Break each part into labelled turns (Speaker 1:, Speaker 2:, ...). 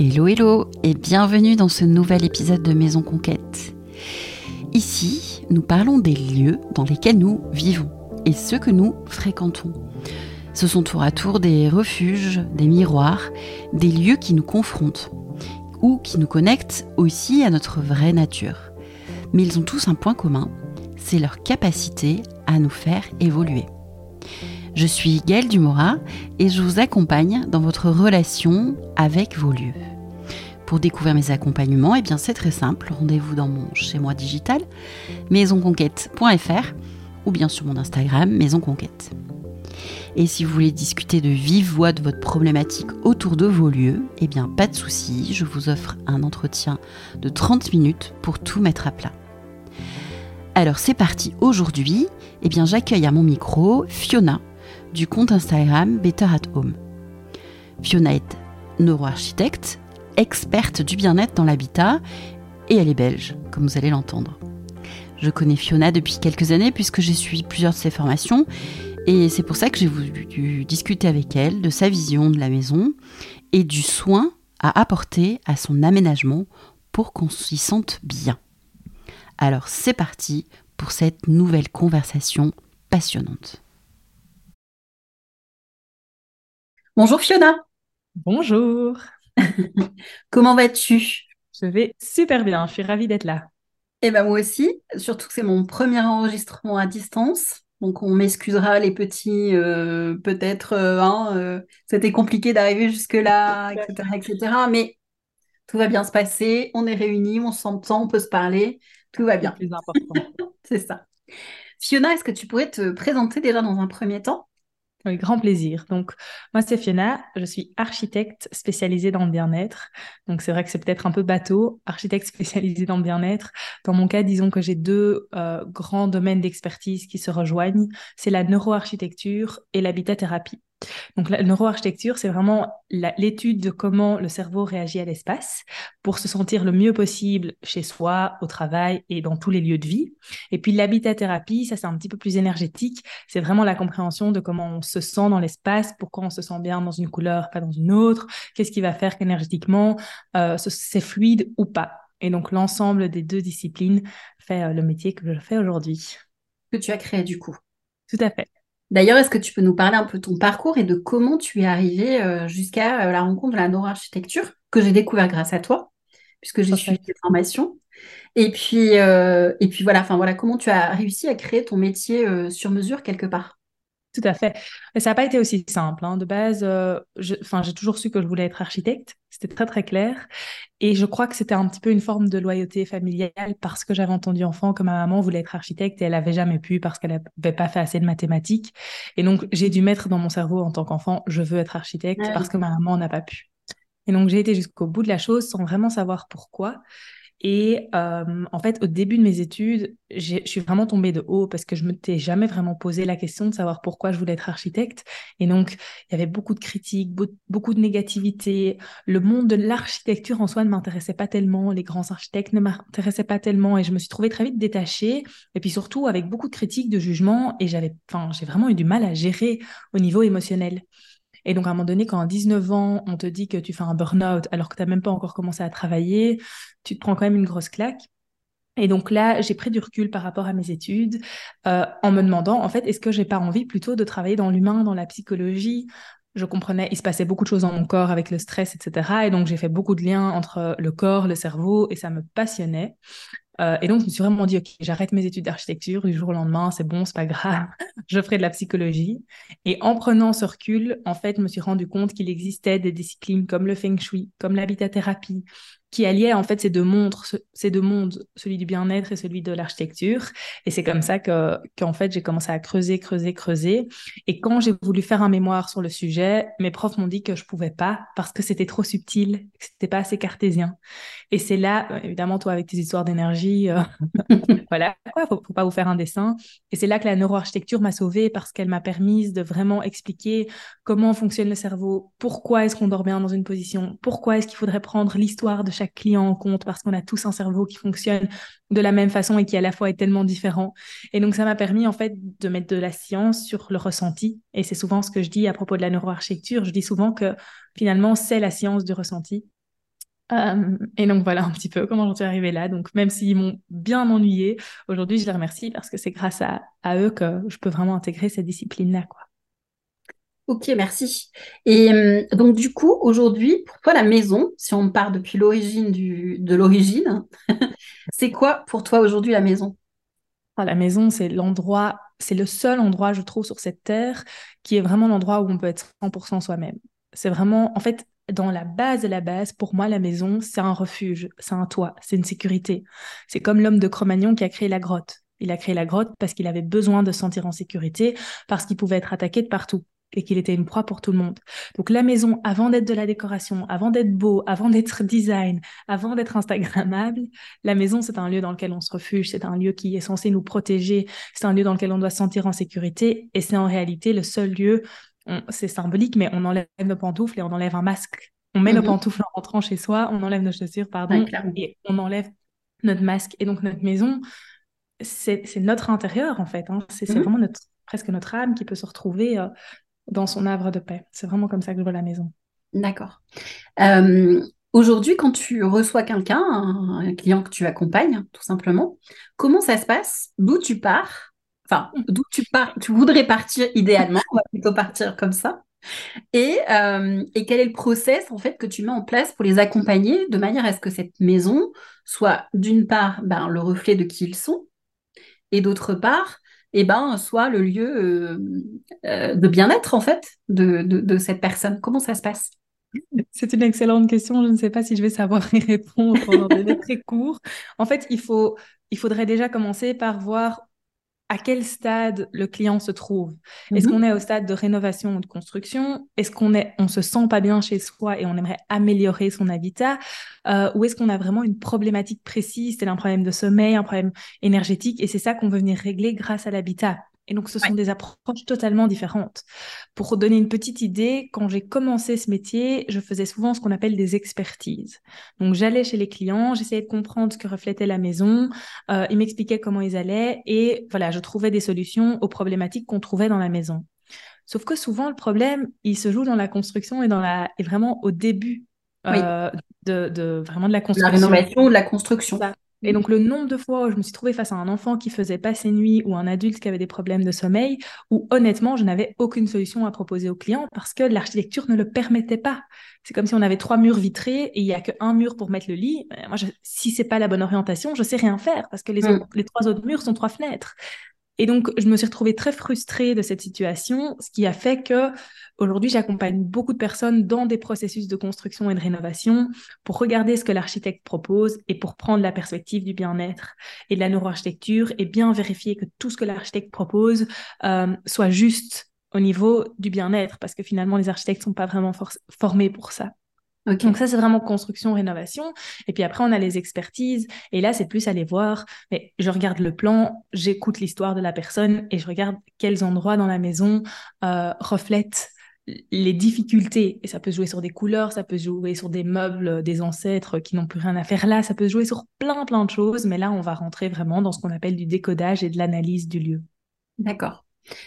Speaker 1: Hello hello et bienvenue dans ce nouvel épisode de Maison Conquête. Ici, nous parlons des lieux dans lesquels nous vivons et ceux que nous fréquentons. Ce sont tour à tour des refuges, des miroirs, des lieux qui nous confrontent ou qui nous connectent aussi à notre vraie nature. Mais ils ont tous un point commun, c'est leur capacité à nous faire évoluer. Je suis Gaëlle Dumora et je vous accompagne dans votre relation avec vos lieux. Pour découvrir mes accompagnements, eh bien c'est très simple, rendez-vous dans mon chez moi digital maisonconquête.fr ou bien sur mon Instagram Maison Conquête. Et si vous voulez discuter de vive voix de votre problématique autour de vos lieux, eh bien pas de souci, je vous offre un entretien de 30 minutes pour tout mettre à plat. Alors c'est parti, aujourd'hui, eh bien j'accueille à mon micro Fiona du compte Instagram Better at Home. Fiona est neuroarchitecte, experte du bien-être dans l'habitat et elle est belge, comme vous allez l'entendre. Je connais Fiona depuis quelques années puisque j'ai suivi plusieurs de ses formations et c'est pour ça que j'ai voulu discuter avec elle de sa vision de la maison et du soin à apporter à son aménagement pour qu'on s'y sente bien. Alors c'est parti pour cette nouvelle conversation passionnante. Bonjour Fiona.
Speaker 2: Bonjour.
Speaker 1: Comment vas-tu?
Speaker 2: Je vais super bien, je suis ravie d'être là.
Speaker 1: Eh ben moi aussi, surtout que c'est mon premier enregistrement à distance. Donc on m'excusera les petits, euh, peut-être, euh, hein, euh, c'était compliqué d'arriver jusque-là, etc., etc. Mais tout va bien se passer, on est réunis, on s'entend, on peut se parler, tout va bien.
Speaker 2: C'est important.
Speaker 1: c'est ça. Fiona, est-ce que tu pourrais te présenter déjà dans un premier temps?
Speaker 2: Avec grand plaisir. Donc, moi, c'est Fiona, je suis architecte spécialisée dans le bien-être. Donc, c'est vrai que c'est peut-être un peu bateau, architecte spécialisée dans le bien-être. Dans mon cas, disons que j'ai deux euh, grands domaines d'expertise qui se rejoignent. C'est la neuroarchitecture et l'habitat-thérapie. Donc la neuroarchitecture, c'est vraiment l'étude de comment le cerveau réagit à l'espace pour se sentir le mieux possible chez soi, au travail et dans tous les lieux de vie. Et puis l'habitat-thérapie, ça c'est un petit peu plus énergétique, c'est vraiment la compréhension de comment on se sent dans l'espace, pourquoi on se sent bien dans une couleur, pas dans une autre, qu'est-ce qui va faire qu'énergétiquement euh, c'est fluide ou pas. Et donc l'ensemble des deux disciplines fait euh, le métier que je fais aujourd'hui.
Speaker 1: Que tu as créé du coup.
Speaker 2: Tout à fait.
Speaker 1: D'ailleurs, est-ce que tu peux nous parler un peu de ton parcours et de comment tu es arrivé euh, jusqu'à euh, la rencontre de la neuroarchitecture que j'ai découvert grâce à toi, puisque j'ai suivi tes formations. Et puis, euh, et puis voilà, enfin voilà, comment tu as réussi à créer ton métier sur mesure quelque part?
Speaker 2: Tout à fait. Mais ça n'a pas été aussi simple. Hein. De base, euh, j'ai toujours su que je voulais être architecte. C'était très, très clair. Et je crois que c'était un petit peu une forme de loyauté familiale parce que j'avais entendu enfant que ma maman voulait être architecte et elle n'avait jamais pu parce qu'elle n'avait pas fait assez de mathématiques. Et donc, j'ai dû mettre dans mon cerveau en tant qu'enfant, je veux être architecte parce que ma maman n'a pas pu. Et donc, j'ai été jusqu'au bout de la chose sans vraiment savoir pourquoi. Et euh, en fait, au début de mes études, je suis vraiment tombée de haut parce que je ne m'étais jamais vraiment posé la question de savoir pourquoi je voulais être architecte. Et donc, il y avait beaucoup de critiques, beaucoup de négativité. Le monde de l'architecture en soi ne m'intéressait pas tellement. Les grands architectes ne m'intéressaient pas tellement. Et je me suis trouvée très vite détachée. Et puis surtout, avec beaucoup de critiques, de jugements. Et j'avais, j'ai vraiment eu du mal à gérer au niveau émotionnel. Et donc, à un moment donné, quand à 19 ans, on te dit que tu fais un burn-out alors que tu n'as même pas encore commencé à travailler, tu te prends quand même une grosse claque. Et donc là, j'ai pris du recul par rapport à mes études euh, en me demandant, en fait, est-ce que j'ai pas envie plutôt de travailler dans l'humain, dans la psychologie? Je comprenais, il se passait beaucoup de choses dans mon corps avec le stress, etc. Et donc, j'ai fait beaucoup de liens entre le corps, le cerveau, et ça me passionnait. Euh, et donc, je me suis vraiment dit, OK, j'arrête mes études d'architecture du jour au lendemain, c'est bon, c'est pas grave, je ferai de la psychologie. Et en prenant ce recul, en fait, je me suis rendu compte qu'il existait des disciplines comme le feng shui, comme l'habitat-thérapie, qui alliait en fait ces deux mondes, ces deux mondes, celui du bien-être et celui de l'architecture. Et c'est comme ça que qu'en fait j'ai commencé à creuser, creuser, creuser. Et quand j'ai voulu faire un mémoire sur le sujet, mes profs m'ont dit que je pouvais pas parce que c'était trop subtil, que c'était pas assez cartésien. Et c'est là, euh, évidemment, toi avec tes histoires d'énergie, euh, voilà, quoi, faut, faut pas vous faire un dessin. Et c'est là que la neuroarchitecture m'a sauvée parce qu'elle m'a permis de vraiment expliquer comment fonctionne le cerveau, pourquoi est-ce qu'on dort bien dans une position, pourquoi est-ce qu'il faudrait prendre l'histoire de chaque client en compte parce qu'on a tous un cerveau qui fonctionne de la même façon et qui à la fois est tellement différent. Et donc ça m'a permis en fait de mettre de la science sur le ressenti. Et c'est souvent ce que je dis à propos de la neuroarchitecture. Je dis souvent que finalement c'est la science du ressenti. et donc voilà un petit peu comment j'en suis arrivée là. Donc même s'ils m'ont bien ennuyée, aujourd'hui je les remercie parce que c'est grâce à, à, eux que je peux vraiment intégrer cette discipline-là. Quoi.
Speaker 3: Ok, merci. Et euh, donc du coup, aujourd'hui, pour toi, la maison, si on part depuis l'origine de l'origine, c'est quoi pour toi aujourd'hui la maison?
Speaker 2: Ah, La maison, c'est l'endroit, c'est le seul endroit, je trouve, sur cette terre qui est vraiment l'endroit où on peut être 100% soi-même. C'est vraiment, en fait, dans la base de la base, pour moi, la maison, c'est un refuge, c'est un toit, c'est une sécurité. C'est comme l'homme de Cro-Magnon qui a créé la grotte. Il a créé la grotte parce qu'il avait besoin de se sentir en sécurité, parce qu'il pouvait être attaqué de partout et qu'il était une proie pour tout le monde. Donc la maison, avant d'être de la décoration, avant d'être beau, avant d'être design, avant d'être instagrammable, la maison, c'est un lieu dans lequel on se refuge, c'est un lieu qui est censé nous protéger, c'est un lieu dans lequel on doit se sentir en sécurité, et c'est en réalité le seul lieu, c'est symbolique, mais on enlève nos pantoufles et on enlève un masque. On met nos mhm. pantoufles en rentrant chez soi, on enlève nos chaussures, pardon, et on enlève notre masque. Et donc notre maison, c'est notre intérieur en fait. Hein. C'est mhm. vraiment notre, presque notre âme qui peut se retrouver euh, dans son havre de paix. C'est vraiment comme ça que je vois la maison.
Speaker 3: D'accord. Euh, aujourd'hui, quand tu reçois quelqu'un, un client que tu accompagnes, tout simplement, comment ça se passe? D'où tu pars? Enfin, d'où tu pars? Tu voudrais partir idéalement, on va plutôt partir comme ça. Et, euh, et, quel est le process en fait que tu mets en place pour les accompagner de manière à ce que cette maison soit d'une part ben, le reflet de qui ils sont et d'autre part eh ben, soit le lieu euh, euh, de bien-être, en fait, de, de, cette personne Comment ça se passe?
Speaker 2: C'est une excellente question. Je ne sais pas si je vais savoir y répondre pendant des très court. En fait, il, faut, il faudrait déjà commencer par voir à quel stade le client se trouve? Est-ce mhm. qu'on est au stade de rénovation ou de construction? Est-ce qu'on est, on se sent pas bien chez soi et on aimerait améliorer son habitat? Euh, Ou est-ce qu'on a vraiment une problématique précise, c'est un problème de sommeil, un problème énergétique, et c'est ça qu'on veut venir régler grâce à l'habitat et donc, ce sont des approches totalement différentes. Pour donner une petite idée, quand j'ai commencé ce métier, je faisais souvent ce qu'on appelle des expertises. Donc, j'allais chez les clients, j'essayais de comprendre ce que reflétait la maison, euh, ils m'expliquaient comment ils allaient, et voilà, je trouvais des solutions aux problématiques qu'on trouvait dans la maison. Sauf que souvent, le problème, il se joue dans la construction et, dans la, et vraiment au début euh, de, de, vraiment de la construction.
Speaker 3: La rénovation ou de la construction.
Speaker 2: Et donc, le nombre de fois où je me suis trouvée face à un enfant qui faisait pas ses nuits ou un adulte qui avait des problèmes de sommeil, où honnêtement, je n'avais aucune solution à proposer au client parce que l'architecture ne le permettait pas. C'est comme si on avait trois murs vitrés et il y a qu'un mur pour mettre le lit. Euh, moi, je, si c'est pas la bonne orientation, je sais rien faire parce que les, mm. les trois autres murs sont trois fenêtres. Et donc, je me suis retrouvée très frustrée de cette situation, ce qui a fait que aujourd'hui, j'accompagne beaucoup de personnes dans des processus de construction et de rénovation pour regarder ce que l'architecte propose et pour prendre la perspective du bien-être et de la neuroarchitecture et bien vérifier que tout ce que l'architecte propose euh, soit juste au niveau du bien-être, parce que finalement, les architectes ne sont pas vraiment formés pour ça. Donc ça, c'est vraiment construction, rénovation. Et puis après, on a les expertises. Et là, c'est plus aller voir, mais je regarde le plan, j'écoute l'histoire de la personne et je regarde quels endroits dans la maison euh, reflètent les difficultés. Et ça peut jouer sur des couleurs, ça peut jouer sur des meubles des ancêtres qui n'ont plus rien à faire là, ça peut jouer sur plein, plein de choses. Mais là, on va rentrer vraiment dans ce qu'on appelle du décodage et de l'analyse du lieu.
Speaker 3: D'accord.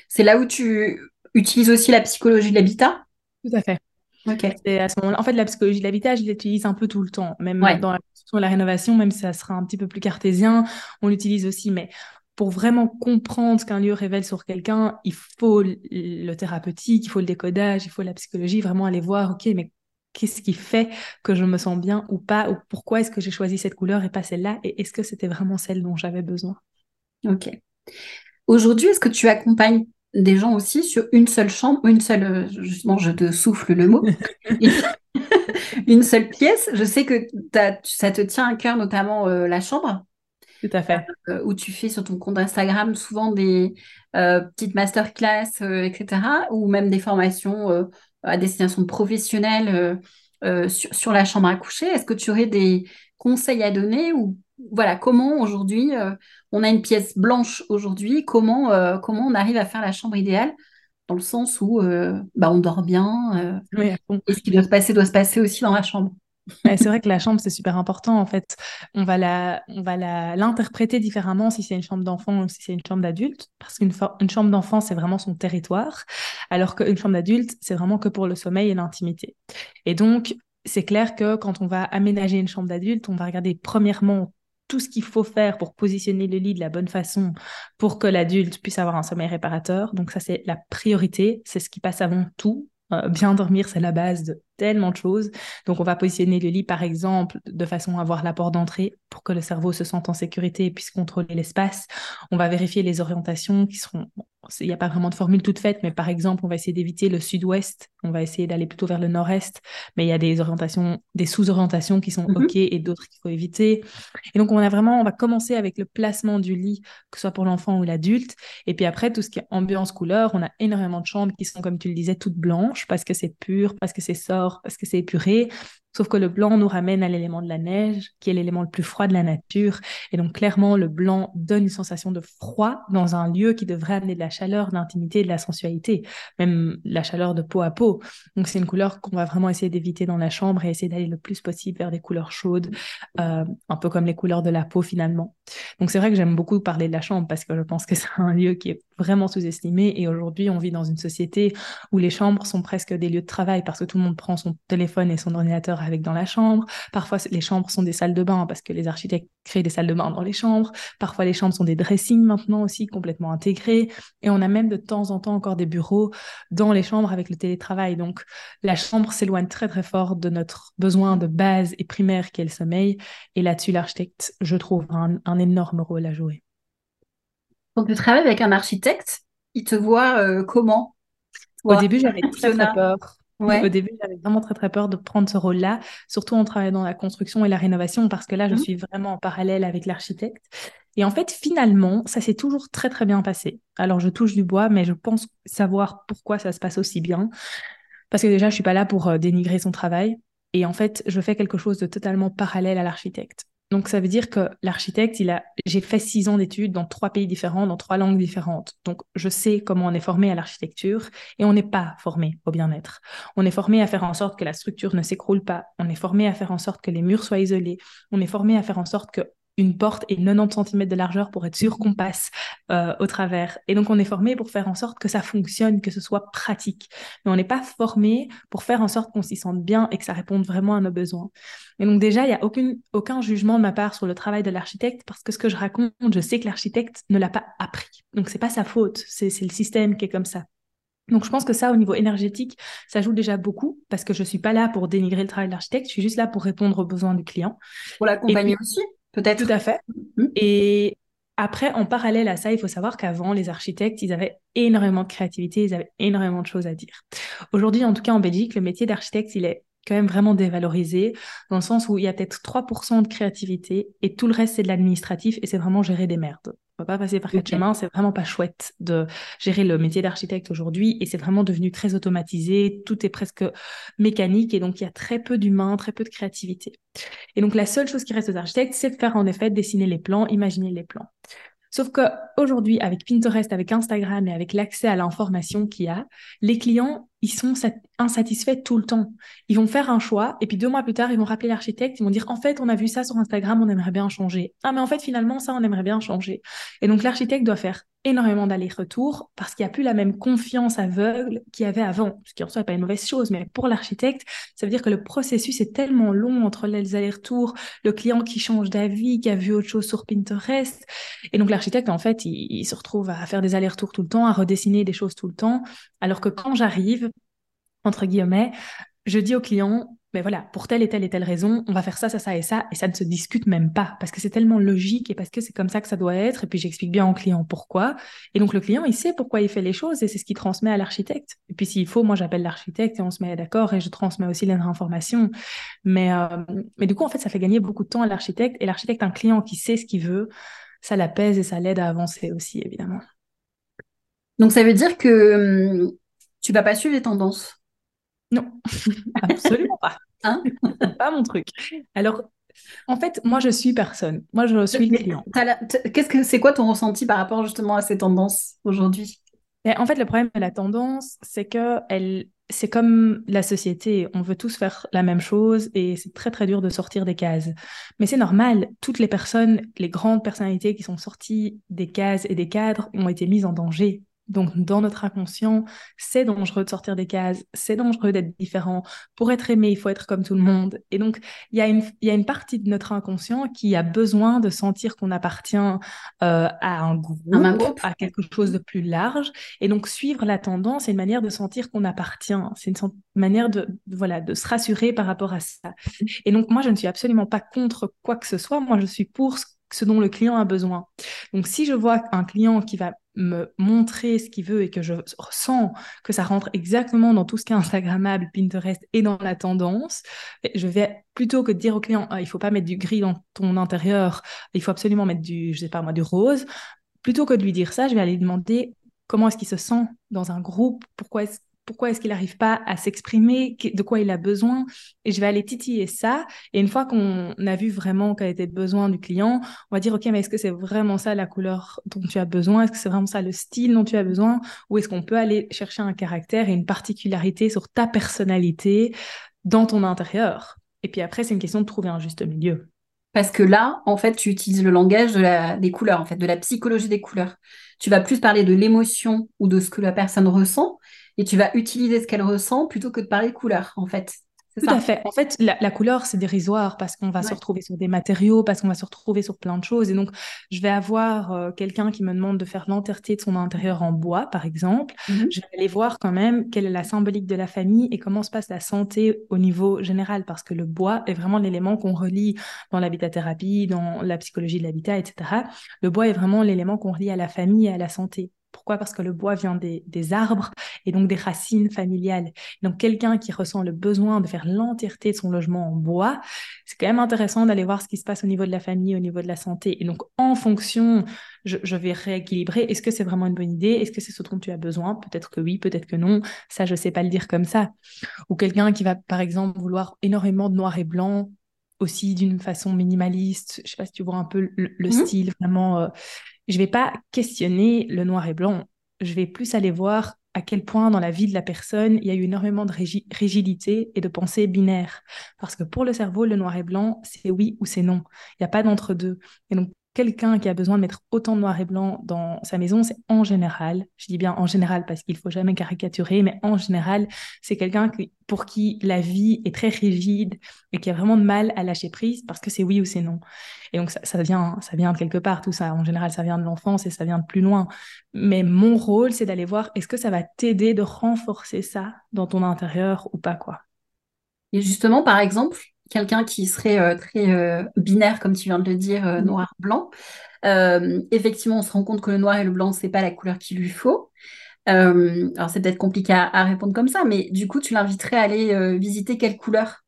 Speaker 3: C'est là où tu utilises aussi la psychologie de l'habitat?
Speaker 2: Tout à fait. À ce En fait, la psychologie de l'habitat, je l'utilise un peu tout le temps, même dans la la rénovation, même si ça sera un petit peu plus cartésien, on l'utilise aussi. Mais pour vraiment comprendre ce qu'un lieu révèle sur quelqu'un, il faut le thérapeutique, il faut le décodage, il faut la psychologie, vraiment aller voir, ok, mais qu'est-ce qui fait que je me sens bien ou pas, ou pourquoi est-ce que j'ai choisi cette couleur et pas celle-là, et est-ce que c'était vraiment celle dont j'avais besoin?
Speaker 3: Ok. Aujourd'hui, est-ce que tu accompagnes des gens aussi sur une seule chambre, une seule, euh, justement, je te souffle le mot, une seule pièce. Je sais que ça te tient à cœur, notamment euh, la chambre.
Speaker 2: Tout à fait.
Speaker 3: Euh, où tu fais sur ton compte Instagram souvent des petites masterclass, etc. Ou même des formations à destination professionnelle sur, sur, la chambre à coucher. Est-ce que tu aurais des conseils à donner ou voilà, comment aujourd'hui, on a une pièce blanche aujourd'hui, comment, euh, comment on arrive à faire la chambre idéale, dans le sens où euh, bah, on dort bien, et ce qui doit se passer doit se passer aussi dans la chambre.
Speaker 2: c'est vrai que la chambre, c'est super important. En fait, on va la, on va l'interpréter différemment si c'est une chambre d'enfant ou si c'est une chambre d'adulte, parce qu'une une chambre d'enfant, c'est vraiment son territoire, alors qu'une chambre d'adulte, c'est vraiment que pour le sommeil et l'intimité. Et donc, c'est clair que quand on va aménager une chambre d'adulte, on va regarder premièrement tout ce qu'il faut faire pour positionner le lit de la bonne façon pour que l'adulte puisse avoir un sommeil réparateur. Donc ça, c'est la priorité, c'est ce qui passe avant tout. Euh, bien dormir, c'est la base de tellement de choses. Donc, on va positionner le lit, par exemple, de façon à avoir la porte d'entrée pour que le cerveau se sente en sécurité et puisse contrôler l'espace. On va vérifier les orientations qui seront... Il n'y a pas vraiment de formule toute faite, mais par exemple, on va essayer d'éviter le sud-ouest. On va essayer d'aller plutôt vers le nord-est, mais il y a des orientations, des sous-orientations qui sont mhm. OK et d'autres qu'il faut éviter. Et donc, on a vraiment, on va commencer avec le placement du lit, que ce soit pour l'enfant ou l'adulte. Et puis après, tout ce qui est ambiance couleur, on a énormément de chambres qui sont, comme tu le disais, toutes blanches parce que c'est pur, parce que c'est sort, parce que c'est épuré. Sauf que le blanc nous ramène à l'élément de la neige, qui est l'élément le plus froid de la nature. Et donc, clairement, le blanc donne une sensation de froid dans un lieu qui devrait amener de la chaleur, de l'intimité, de la sensualité, même la chaleur de peau à peau. Donc, c'est une couleur qu'on va vraiment essayer d'éviter dans la chambre et essayer d'aller le plus possible vers des couleurs chaudes, euh, un peu comme les couleurs de la peau finalement. Donc, c'est vrai que j'aime beaucoup parler de la chambre parce que je pense que c'est un lieu qui est vraiment sous-estimé. Et aujourd'hui, on vit dans une société où les chambres sont presque des lieux de travail parce que tout le monde prend son téléphone et son ordinateur avec dans la chambre. Parfois, les chambres sont des salles de bain parce que les architectes créent des salles de bain dans les chambres. Parfois, les chambres sont des dressings maintenant aussi complètement intégrés. Et on a même de temps en temps encore des bureaux dans les chambres avec le télétravail. Donc, la chambre s'éloigne très très fort de notre besoin de base et primaire qui est le sommeil. Et là-dessus, l'architecte, je trouve, un, un énorme rôle à jouer.
Speaker 3: Quand tu travailles avec un architecte, il te voit euh, comment?
Speaker 2: Au début, j'avais très, très peur. Au début, j'avais vraiment très très peur de prendre ce rôle-là, surtout en travaillant dans la construction et la rénovation, parce que là, je mmh. suis vraiment en parallèle avec l'architecte. Et en fait, finalement, ça s'est toujours très très bien passé. Alors, je touche du bois, mais je pense savoir pourquoi ça se passe aussi bien. Parce que déjà, je suis pas là pour euh, dénigrer son travail. Et en fait, je fais quelque chose de totalement parallèle à l'architecte. Donc, ça veut dire que l'architecte, il a, j'ai fait six ans d'études dans trois pays différents, dans trois langues différentes. Donc, je sais comment on est formé à l'architecture et on n'est pas formé au bien-être. On est formé à faire en sorte que la structure ne s'écroule pas. On est formé à faire en sorte que les murs soient isolés. On est formé à faire en sorte que une porte et 90 cm de largeur pour être sûr qu'on passe euh, au travers. Et donc, on est formé pour faire en sorte que ça fonctionne, que ce soit pratique. Mais on n'est pas formé pour faire en sorte qu'on s'y sente bien et que ça réponde vraiment à nos besoins. Et donc, déjà, il n'y a aucune, aucun jugement de ma part sur le travail de l'architecte parce que ce que je raconte, je sais que l'architecte ne l'a pas appris. Donc, c'est pas sa faute, c'est le système qui est comme ça. Donc, je pense que ça, au niveau énergétique, ça joue déjà beaucoup parce que je ne suis pas là pour dénigrer le travail de l'architecte, je suis juste là pour répondre aux besoins du client.
Speaker 3: Pour l'accompagner aussi? Peut-être.
Speaker 2: Tout à fait. Mmh. Et après, en parallèle à ça, il faut savoir qu'avant, les architectes, ils avaient énormément de créativité, ils avaient énormément de choses à dire. Aujourd'hui, en tout cas en Belgique, le métier d'architecte, il est quand même vraiment dévalorisé, dans le sens où il y a peut-être 3% de créativité et tout le reste, c'est de l'administratif et c'est vraiment gérer des merdes. On va pas passer par quatre chemins, c'est vraiment pas chouette de gérer le métier d'architecte aujourd'hui et c'est vraiment devenu très automatisé, tout est presque mécanique et donc il y a très peu d'humains, très peu de créativité. Et donc la seule chose qui reste aux architectes, c'est de faire en effet dessiner les plans, imaginer les plans. Sauf qu'aujourd'hui, avec Pinterest, avec Instagram et avec l'accès à l'information qu'il y a, les clients, ils sont insatisfaits tout le temps. Ils vont faire un choix et puis deux mois plus tard, ils vont rappeler l'architecte, ils vont dire en fait, on a vu ça sur Instagram, on aimerait bien changer. Ah mais en fait, finalement, ça, on aimerait bien changer. Et donc l'architecte doit faire énormément d'allers-retours parce qu'il n'y a plus la même confiance aveugle qu'il y avait avant, ce qui en soi n'est pas une mauvaise chose, mais pour l'architecte, ça veut dire que le processus est tellement long entre les allers-retours, le client qui change d'avis, qui a vu autre chose sur Pinterest. Et donc l'architecte, en fait, il se retrouve à faire des allers-retours tout le temps, à redessiner des choses tout le temps, alors que quand j'arrive, entre guillemets, je dis au client, mais voilà, pour telle et telle et telle raison, on va faire ça, ça, ça et ça, et ça ne se discute même pas, parce que c'est tellement logique et parce que c'est comme ça que ça doit être, et puis j'explique bien au client pourquoi, et donc le client, il sait pourquoi il fait les choses, et c'est ce qu'il transmet à l'architecte. Et puis s'il faut, moi j'appelle l'architecte et on se met d'accord, et je transmets aussi les informations. Mais, euh, mais du coup, en fait, ça fait gagner beaucoup de temps à l'architecte, et l'architecte, un client qui sait ce qu'il veut, ça l'apaise et ça l'aide à avancer aussi, évidemment.
Speaker 3: Donc ça veut dire que hum, tu vas pas suivre les tendances
Speaker 2: non, absolument pas. Hein? Pas mon truc. Alors, en fait, moi, je suis personne. Moi, je suis le client.
Speaker 3: Qu'est-ce que c'est quoi ton ressenti par rapport justement à ces tendances aujourd'hui?
Speaker 2: En fait, le problème de la tendance, c'est que elle, c'est comme la société. On veut tous faire la même chose et c'est très très dur de sortir des cases. Mais c'est normal. Toutes les personnes, les grandes personnalités qui sont sorties des cases et des cadres ont été mises en danger Donc, dans notre inconscient, c'est dangereux de sortir des cases, c'est dangereux d'être différent. Pour être aimé, il faut être comme tout le monde. Et donc, il y, a une, y a une partie de notre inconscient qui a besoin de sentir qu'on appartient euh, à un groupe, à quelque chose de plus large. Et donc, suivre la tendance, c'est une manière de sentir qu'on appartient. C'est une manière de, voilà, de se rassurer par rapport à ça. Et donc, moi, je ne suis absolument pas contre quoi que ce soit. Moi, je suis pour ce dont le client a besoin. Donc, si je vois un client qui va me montrer ce qu'il veut et que je ressens que ça rentre exactement dans tout ce qui est Instagrammable, Pinterest et dans la tendance, je vais plutôt que de dire au client ah, il faut pas mettre du gris dans ton intérieur, il faut absolument mettre du je sais pas moi du rose, plutôt que de lui dire ça, je vais aller lui demander comment est-ce qu'il se sent dans un groupe, pourquoi est-ce pourquoi est-ce qu'il n'arrive pas à s'exprimer, de quoi il a besoin. Et je vais aller titiller ça. Et une fois qu'on a vu vraiment quel était le besoin du client, on va dire, OK, mais est-ce que c'est vraiment ça la couleur dont tu as besoin? Est-ce que c'est vraiment ça le style dont tu as besoin? Ou est-ce qu'on peut aller chercher un caractère et une particularité sur ta personnalité dans ton intérieur? Et puis après, c'est une question de trouver un juste milieu.
Speaker 3: Parce que là, en fait, tu utilises le langage des couleurs, en fait, de la psychologie des couleurs. Tu vas plus parler de l'émotion ou de ce que la personne ressent, et tu vas utiliser ce qu'elle ressent plutôt que de parler couleur, en fait.
Speaker 2: Tout à fait. En fait, la, couleur, c'est dérisoire parce qu'on va se retrouver sur des matériaux, parce qu'on va se retrouver sur plein de choses. Et donc, je vais avoir euh, quelqu'un qui me demande de faire l'entièreté de son intérieur en bois, par exemple. Mhm. Je vais aller voir quand même quelle est la symbolique de la famille et comment se passe la santé au niveau général, parce que le bois est vraiment l'élément qu'on relie dans l'habitat-thérapie, dans la psychologie de l'habitat, etc. Le bois est vraiment l'élément qu'on relie à la famille et à la santé. Pourquoi? Parce que le bois vient des, arbres et donc des racines familiales. Donc quelqu'un qui ressent le besoin de faire l'entièreté de son logement en bois, c'est quand même intéressant d'aller voir ce qui se passe au niveau de la famille, au niveau de la santé. Et donc en fonction, je, je vais rééquilibrer. Est-ce que c'est vraiment une bonne idée? Est-ce que c'est ce dont tu as besoin? Peut-être que oui, peut-être que non. Ça, je ne sais pas le dire comme ça. Ou quelqu'un qui va, par exemple, vouloir énormément de noir et blanc aussi d'une façon minimaliste. Je ne sais pas si tu vois un peu le, mmh style vraiment. Euh, je vais pas questionner le noir et blanc. Je vais plus aller voir à quel point dans la vie de la personne, il y a eu énormément de rigidité et de pensée binaire. Parce que pour le cerveau, le noir et blanc, c'est oui ou c'est non. Il n'y a pas d'entre-deux. Et quelqu'un qui a besoin de mettre autant de noir et blanc dans sa maison, c'est en général, je dis bien en général parce qu'il faut jamais caricaturer, mais en général, c'est quelqu'un pour qui la vie est très rigide et qui a vraiment de mal à lâcher prise parce que c'est oui ou c'est non. Et donc ça, vient, ça vient de quelque part, tout ça. En général, ça vient de l'enfance et ça vient de plus loin. Mais mon rôle, c'est d'aller voir est-ce que ça va t'aider de renforcer ça dans ton intérieur ou pas quoi?
Speaker 3: Et justement, par exemple, quelqu'un qui serait euh, très euh, binaire, comme tu viens de le dire, euh, mm. noir-blanc. effectivement, on se rend compte que le noir et le blanc, c'est pas la couleur qu'il lui faut. alors, c'est peut-être compliqué à, répondre comme ça, mais du coup, tu l'inviterais à aller visiter quelle couleur?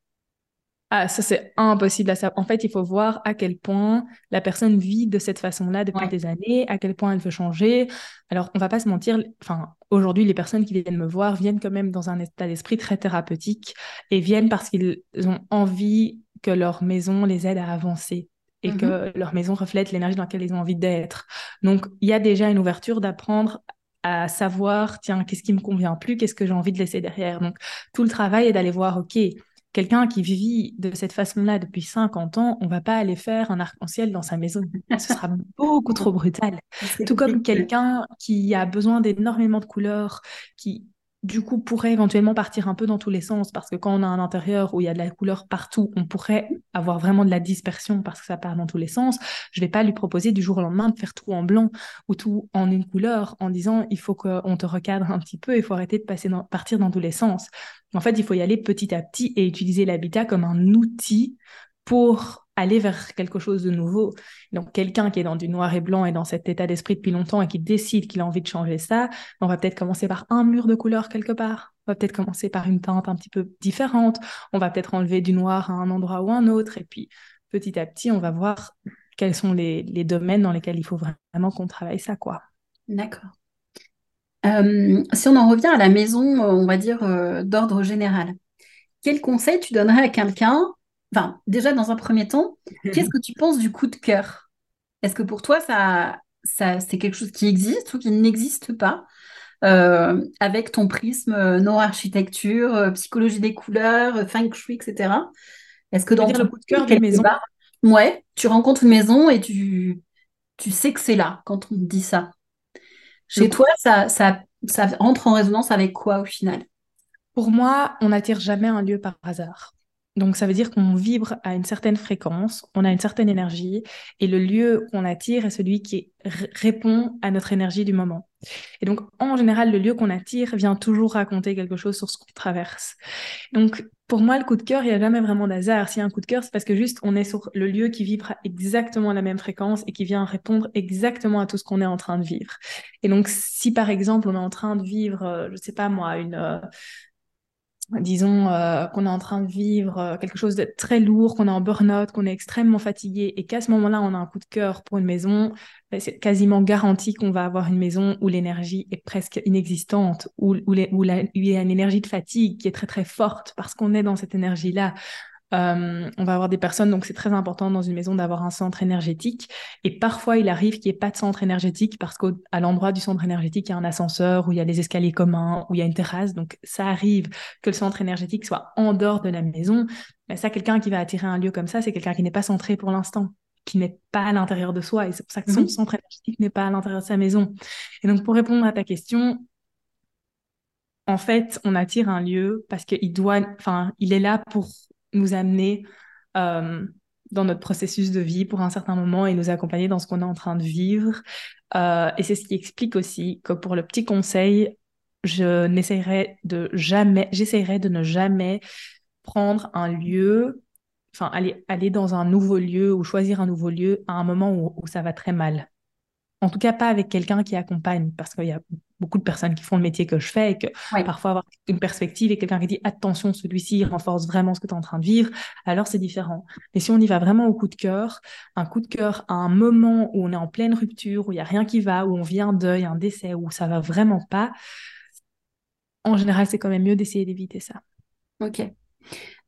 Speaker 2: Ah, ça, c'est impossible à savoir. En fait, il faut voir à quel point la personne vit de cette façon-là depuis des années, à quel point elle veut changer. Alors, on va pas se mentir, enfin, aujourd'hui, les personnes qui viennent me voir viennent quand même dans un état d'esprit très thérapeutique et viennent parce qu'ils ont envie que leur maison les aide à avancer et que mm-hmm. leur maison reflète l'énergie dans laquelle ils ont envie d'être. Donc, il y a déjà une ouverture d'apprendre à savoir, tiens, qu'est-ce qui me convient plus, qu'est-ce que j'ai envie de laisser derrière. Donc, tout le travail est d'aller voir, OK, quelqu'un qui vit de cette façon-là depuis 50 ans, on va pas aller faire un arc-en-ciel dans sa maison. Ce sera beaucoup trop brutal. Tout comme quelqu'un qui a besoin d'énormément de couleurs, qui du coup pourrait éventuellement partir un peu dans tous les sens parce que quand on a un intérieur où il y a de la couleur partout, on pourrait avoir vraiment de la dispersion parce que ça part dans tous les sens. Je vais pas lui proposer du jour au lendemain de faire tout en blanc ou tout en une couleur en disant il faut qu'on te recadre un petit peu, il faut arrêter de passer dans, partir dans tous les sens. En fait, il faut y aller petit à petit et utiliser l'habitat comme un outil pour aller vers quelque chose de nouveau. Donc, quelqu'un qui est dans du noir et blanc et dans cet état d'esprit depuis longtemps et qui décide qu'il a envie de changer ça, on va peut-être commencer par un mur de couleur quelque part. On va peut-être commencer par une teinte un petit peu différente. On va peut-être enlever du noir à un endroit ou un autre. Et puis, petit à petit, on va voir quels sont les, domaines dans lesquels il faut vraiment qu'on travaille ça, quoi.
Speaker 3: D'accord. Euh, si on en revient à la maison, on va dire euh, d'ordre général, quel conseil tu donnerais à quelqu'un Enfin, déjà, dans un premier temps, qu'est-ce que tu penses du coup de cœur? Est-ce que pour toi, ça, ça, c'est quelque chose qui existe ou qui n'existe pas euh, avec ton prisme euh, non-architecture, euh, psychologie des couleurs, feng shui, etc.
Speaker 2: Est-ce que dans le coup de cœur d'une maison
Speaker 3: Ouais, tu rencontres une maison et tu, tu sais que c'est là quand on te dit ça. Chez toi, ça, ça, ça rentre en résonance avec quoi au final?
Speaker 2: Pour moi, on n'attire jamais un lieu par hasard. Donc, ça veut dire qu'on vibre à une certaine fréquence, on a une certaine énergie, et le lieu qu'on attire est celui qui répond à notre énergie du moment. Et donc, en général, le lieu qu'on attire vient toujours raconter quelque chose sur ce qu'on traverse. Donc, pour moi, le coup de cœur, il n'y a jamais vraiment d'hasard. S'il y a un coup de cœur, c'est parce que juste, on est sur le lieu qui vibre exactement à la même fréquence et qui vient répondre exactement à tout ce qu'on est en train de vivre. Et donc, si par exemple, on est en train de vivre, euh, je ne sais pas moi, une, euh, disons euh, qu'on est en train de vivre euh, quelque chose de très lourd, qu'on est en burn-out, qu'on est extrêmement fatigué et qu'à ce moment-là, on a un coup de cœur pour une maison, ben, c'est quasiment garanti qu'on va avoir une maison où l'énergie est presque inexistante, où, où, où il y a une énergie de fatigue qui est très très forte parce qu'on est dans cette énergie-là. Euh, on va avoir des personnes, donc c'est très important dans une maison d'avoir un centre énergétique. Et parfois, il arrive qu'il n'y ait pas de centre énergétique parce qu'à l'endroit du centre énergétique, il y a un ascenseur, où il y a des escaliers communs, où il y a une terrasse. Donc ça arrive que le centre énergétique soit en dehors de la maison. Mais ça, quelqu'un qui va attirer un lieu comme ça, c'est quelqu'un qui n'est pas centré pour l'instant qui n'est pas à l'intérieur de soi. Et c'est pour ça que son mhm. centre énergétique n'est pas à l'intérieur de sa maison. Et donc, pour répondre à ta question, en fait, on attire un lieu parce qu'il doit, enfin, il est là pour nous amener euh, dans notre processus de vie pour un certain moment et nous accompagner dans ce qu'on est en train de vivre. Euh, et c'est ce qui explique aussi que pour le petit conseil, je n'essayerai de jamais, j'essayerai de ne jamais prendre un lieu, enfin aller, aller dans un nouveau lieu ou choisir un nouveau lieu à un moment où, où ça va très mal. En tout cas, pas avec quelqu'un qui accompagne, parce qu'il y a beaucoup de personnes qui font le métier que je fais et que parfois avoir une perspective et quelqu'un qui dit attention, celui-ci renforce vraiment ce que tu es en train de vivre, alors c'est différent. Mais si on y va vraiment au coup de cœur, un coup de cœur à un moment où on est en pleine rupture, où il n'y a rien qui va, où on vit un deuil, un décès, où ça va vraiment pas, en général, c'est quand même mieux d'essayer d'éviter ça.
Speaker 3: Ok.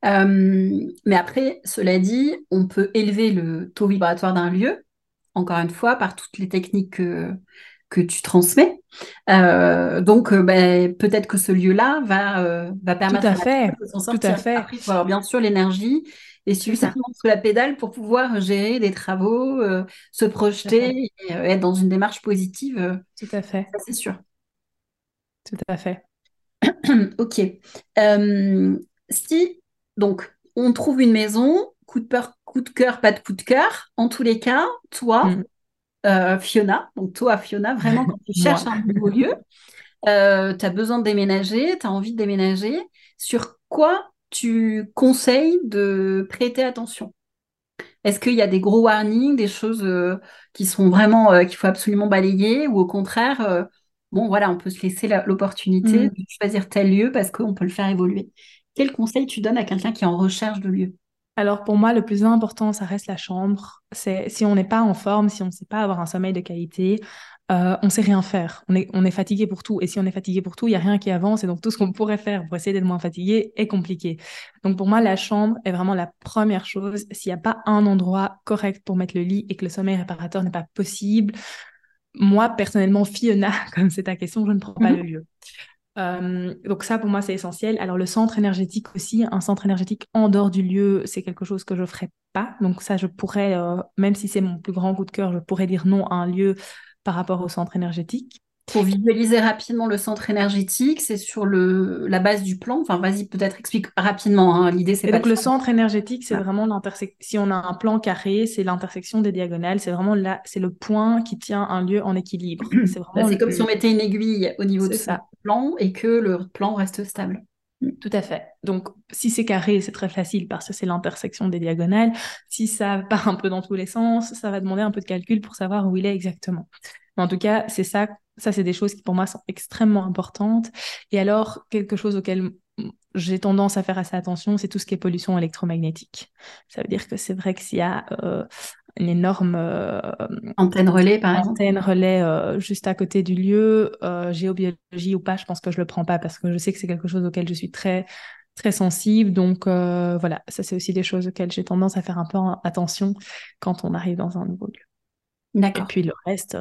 Speaker 3: Euh, mais après, cela dit, on peut élever le taux vibratoire d'un lieu encore une fois, par toutes les techniques que, que tu transmets. Euh, donc, euh, ben, peut-être que ce lieu-là va, euh, va permettre
Speaker 2: Tout à fait. de s'en sortir. Tout à fait.
Speaker 3: Après, il faut avoir bien sûr l'énergie et suffisamment sous la pédale pour pouvoir gérer des travaux, se projeter et être dans une démarche positive.
Speaker 2: Tout à fait.
Speaker 3: c'est sûr.
Speaker 2: Tout à fait.
Speaker 3: ok. si, donc, on trouve une maison, coup de, peur, coup de cœur, pas de coup de cœur. En tous les cas, toi, mm. Euh, Fiona, donc toi, Fiona, vraiment, quand tu cherches un nouveau lieu, euh, tu as besoin de déménager, tu as envie de déménager, sur quoi tu conseilles de prêter attention? Est-ce qu'il y a des gros warnings, des choses euh, qui sont vraiment, qu'il faut absolument balayer, ou au contraire, bon, voilà, on peut se laisser l'opportunité mm. de choisir tel lieu parce qu'on peut le faire évoluer? Quel conseil tu donnes à quelqu'un qui est en recherche de lieu?
Speaker 2: Alors pour moi, le plus important, ça reste la chambre. C'est si on n'est pas en forme, si on ne sait pas avoir un sommeil de qualité, euh, on ne sait rien faire. On est, on est fatigué pour tout. Et si on est fatigué pour tout, il n'y a rien qui avance. Et donc tout ce qu'on pourrait faire pour essayer d'être moins fatigué est compliqué. Donc pour moi, la chambre est vraiment la première chose. S'il n'y a pas un endroit correct pour mettre le lit et que le sommeil réparateur n'est pas possible, moi personnellement, Fiona, comme c'est ta question, je ne prends pas mhm. le lieu. Euh, donc ça, pour moi, c'est essentiel. Alors le centre énergétique aussi, un centre énergétique en dehors du lieu, c'est quelque chose que je ferais pas. Donc ça, je pourrais, euh, même si c'est mon plus grand coup de cœur, je pourrais dire non à un lieu par rapport au centre énergétique.
Speaker 3: Pour visualiser rapidement le centre énergétique, c'est sur le, la base du plan. Enfin, vas-y, peut-être explique rapidement. Hein. L'idée, c'est
Speaker 2: pas. Donc, le centre énergétique, c'est ah. vraiment l'intersection. Si on a un plan carré, c'est l'intersection des diagonales. C'est vraiment là, c'est le point qui tient un lieu en équilibre.
Speaker 3: C'est vraiment. comme si on mettait une aiguille au niveau de ça. Plan et que le plan reste stable.
Speaker 2: Tout à fait. Donc, si c'est carré, c'est très facile parce que c'est l'intersection des diagonales. Si ça part un peu dans tous les sens, ça va demander un peu de calcul pour savoir où il est exactement. Mais en tout cas, c'est ça ça, c'est des choses qui pour moi sont extrêmement importantes. Et alors, quelque chose auquel j'ai tendance à faire assez attention, c'est tout ce qui est pollution électromagnétique. Ça veut dire que c'est vrai que s'il y a euh, une énorme euh,
Speaker 3: antenne relais, par
Speaker 2: exemple, antenne relais euh, juste à côté du lieu, géobiologie ou pas, je pense que je le prends pas parce que je sais que c'est quelque chose auquel je suis très très sensible. Donc voilà, ça c'est aussi des choses auxquelles j'ai tendance à faire un peu attention quand on arrive dans un nouveau lieu.
Speaker 3: D'accord.
Speaker 2: Et puis le reste,